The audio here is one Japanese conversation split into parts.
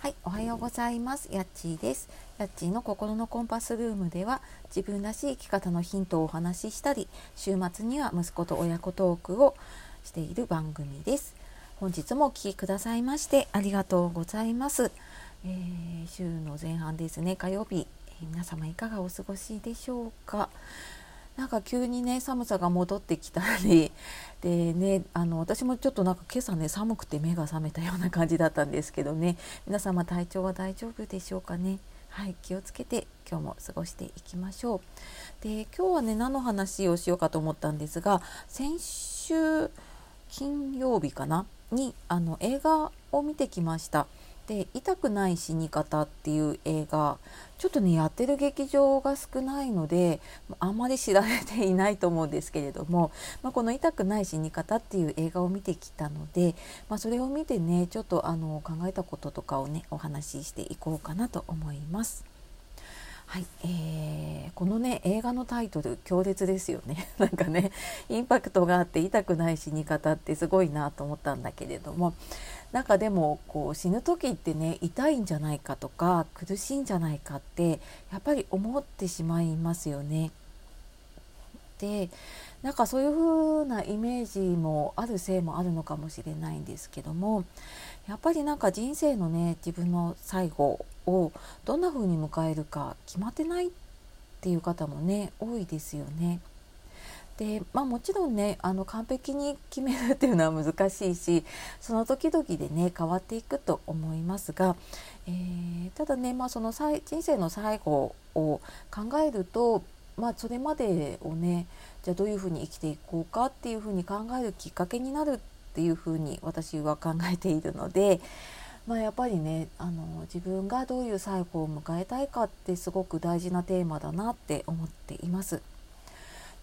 はい、おはようございます。やっちーです。やっちーの心のコンパスルームでは自分らしい生き方のヒントをお話ししたり、週末には息子と親子トークをしている番組です。本日もお聴きくださいましてありがとうございます。えー、週の前半ですね、火曜日、皆様いかがお過ごしでしょうか？なんか急にね寒さが戻ってきたり。でねあの私もちょっとなんか今朝ね寒くて目が覚めたような感じだったんですけどね。皆様体調は大丈夫でしょうかね？はい気をつけて今日も過ごしていきましょう。で今日はね何の話をしようかと思ったんですが先週金曜日かな？にあの映画を見てきました。で「痛くない死に方」っていう映画ちょっとねやってる劇場が少ないのであんまり知られていないと思うんですけれども、まあ、この「痛くない死に方」っていう映画を見てきたので、まあ、それを見てねちょっとあの考えたこととかをねお話ししていこうかなと思います。はい、えー、このね映画のタイトル強烈ですよね なんかねインパクトがあって痛くない死に方ってすごいなと思ったんだけれどもなんかでもこう死ぬ時ってね痛いんじゃないかとか苦しいんじゃないかってやっぱり思ってしまいますよね。でなんかそういう風なイメージもあるせいもあるのかもしれないんですけどもやっぱりなんか人生のね自分の最後をどんな風に迎えるか決まってないっていう方もね多いですよね。でまあ、もちろんねあの完璧に決めるっていうのは難しいしその時々でね変わっていくと思いますが、えー、ただね、まあ、その人生の最後を考えると、まあ、それまでをねじゃあどういうふうに生きていこうかっていうふうに考えるきっかけになるっていうふうに私は考えているので。まあ、やっぱりねあの自分がどういう最後を迎えたいかってすごく大事なテーマだなって思っています。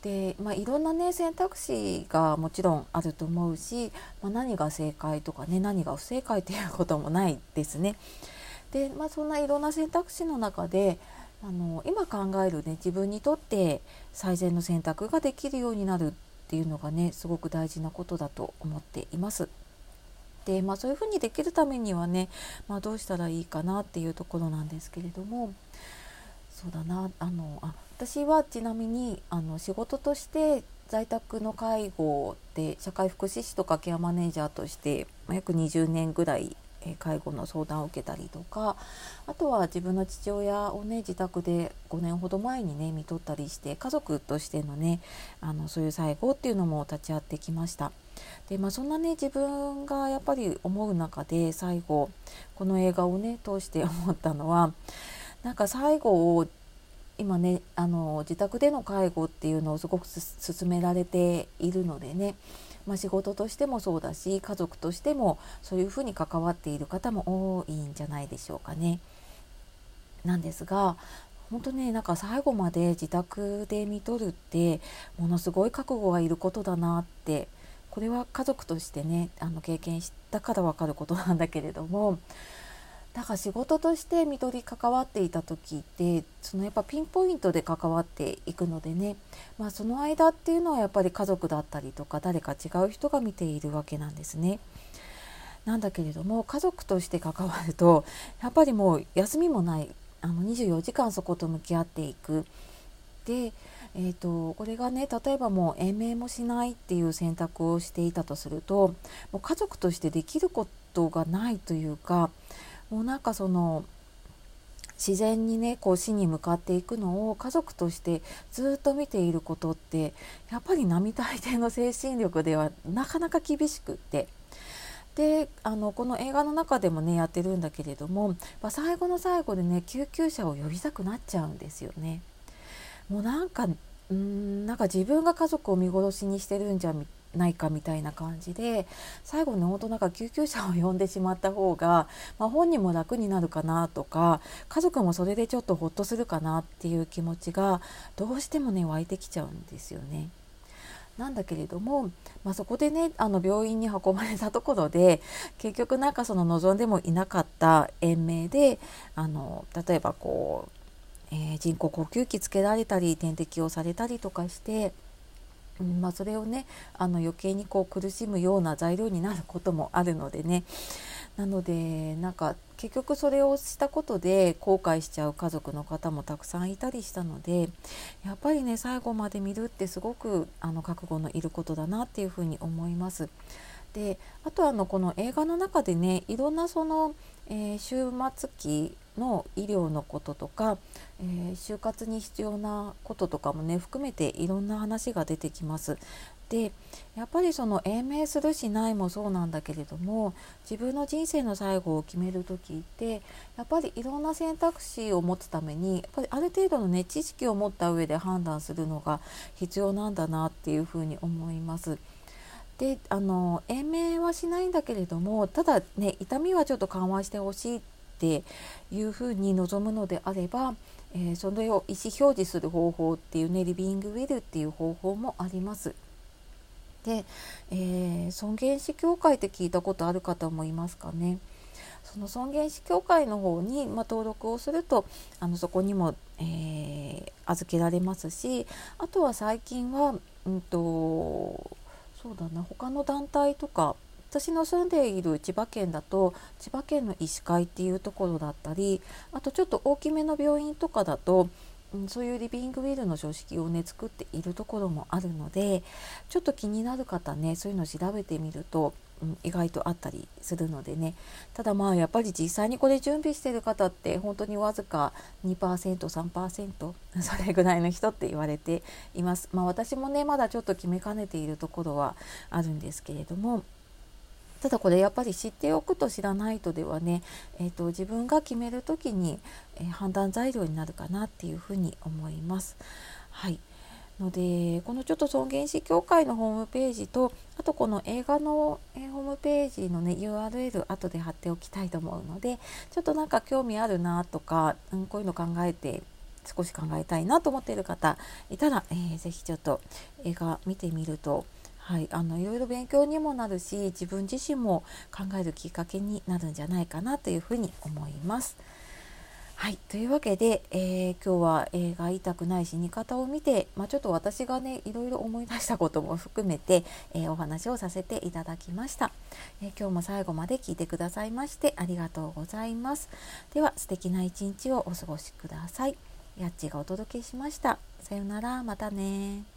で、まあ、いろんなね選択肢がもちろんあると思うし、まあ、何が正解とかね何が不正解っていうこともないですね。で、まあ、そんないろんな選択肢の中であの今考えるね自分にとって最善の選択ができるようになるっていうのがねすごく大事なことだと思っています。でまあ、そういうふうにできるためにはね、まあ、どうしたらいいかなっていうところなんですけれどもそうだなあのあ私はちなみにあの仕事として在宅の介護で社会福祉士とかケアマネージャーとして約20年ぐらい介護の相談を受けたりとかあとは自分の父親をね自宅で5年ほど前にね見とったりして家族としてのねあのそういう最後っていうのも立ち会ってきました。でまあ、そんなね自分がやっぱり思う中で最後この映画をね通して思ったのはなんか最後を今ねあの自宅での介護っていうのをすごく進められているのでね、まあ、仕事としてもそうだし家族としてもそういうふうに関わっている方も多いんじゃないでしょうかね。なんですが本当ねなんか最後まで自宅で見とるってものすごい覚悟がいることだなってこれは家族としてねあの経験したから分かることなんだけれどもだか仕事として看取り関わっていた時ってそのやっぱピンポイントで関わっていくのでね、まあ、その間っていうのはやっぱり家族だったりとか誰か違う人が見ているわけなんですね。なんだけれども家族として関わるとやっぱりもう休みもないあの24時間そこと向き合っていく。で、えーと、これがね例えばもう延命もしないっていう選択をしていたとするともう家族としてできることがないというかもうなんかその自然にねこう死に向かっていくのを家族としてずっと見ていることってやっぱり並大抵の精神力ではなかなか厳しくってであのこの映画の中でもねやってるんだけれども、まあ、最後の最後でね救急車を呼びたくなっちゃうんですよね。もうなんかうんなんか自分が家族を見殺しにしてるんじゃないかみたいな感じで最後ね本当なんか救急車を呼んでしまった方が、まあ、本人も楽になるかなとか家族もそれでちょっとほっとするかなっていう気持ちがどうしてもね湧いてきちゃうんですよね。なんだけれども、まあ、そこでねあの病院に運ばれたところで結局なんかその望んでもいなかった延命であの例えばこう、えー、人工呼吸器つけられたり点滴をされたりとかしてまあ、それをねあの余計にこう苦しむような材料になることもあるのでねなのでなんか結局それをしたことで後悔しちゃう家族の方もたくさんいたりしたのでやっぱりね最後まで見るってすごくあの覚悟のいることだなっていうふうに思います。であとあのこの映画の中でねいろんなその、えー、終末期の医療のこととか、えー、就活に必要なこととかもね含めていろんな話が出てきます。でやっぱりその延命するしないもそうなんだけれども自分の人生の最後を決める時ってやっぱりいろんな選択肢を持つためにやっぱりある程度のね知識を持った上で判断するのが必要なんだなっていうふうに思います。であの延命はしないんだけれどもただね痛みはちょっと緩和してほしいってっていうふうに望むのであれば、えー、それを意思表示する方法っていうねリビングウィルっていう方法もあります。で、えー、尊厳死協会って聞いたことある方もいますかね。その尊厳死協会の方に、まあ、登録をするとあのそこにも、えー、預けられますしあとは最近は、うんとそうだな他の団体とか私の住んでいる千葉県だと千葉県の医師会っていうところだったりあとちょっと大きめの病院とかだと、そういうリビングウィルの書式をね作っているところもあるのでちょっと気になる方ねそういうの調べてみるとうん、意外とあったりするのでねただまあやっぱり実際にこれ準備してる方って本当にわずか 2%3% それぐらいの人って言われています。まあ、私もねまだちょっと決めかねているところはあるんですけれどもただこれやっぱり知っておくと知らないとではね、えーと、自分が決める時に、えー、判断材料になるかなっていうふうに思います。はいのでこのちょっと尊厳死協会のホームページとあとこの映画の、えホームページのね URL 後で貼っておきたいと思うのでちょっとなんか興味あるなとか、うん、こういうの考えて少し考えたいなと思っている方いたら、えー、ぜひちょっと映画見てみるとはい、あのいろいろ勉強にもなるし自分自身も考えるきっかけになるんじゃないかなというふうに思います。はい、というわけで、えー、今日は映画「痛くない死に方」を見て、まあ、ちょっと私がねいろいろ思い出したことも含めて、えー、お話をさせていただきました、えー、今日も最後まで聞いてくださいましてありがとうございます。では素敵な一日をお過ごしください。やっちがお届けしました。さようなら。またね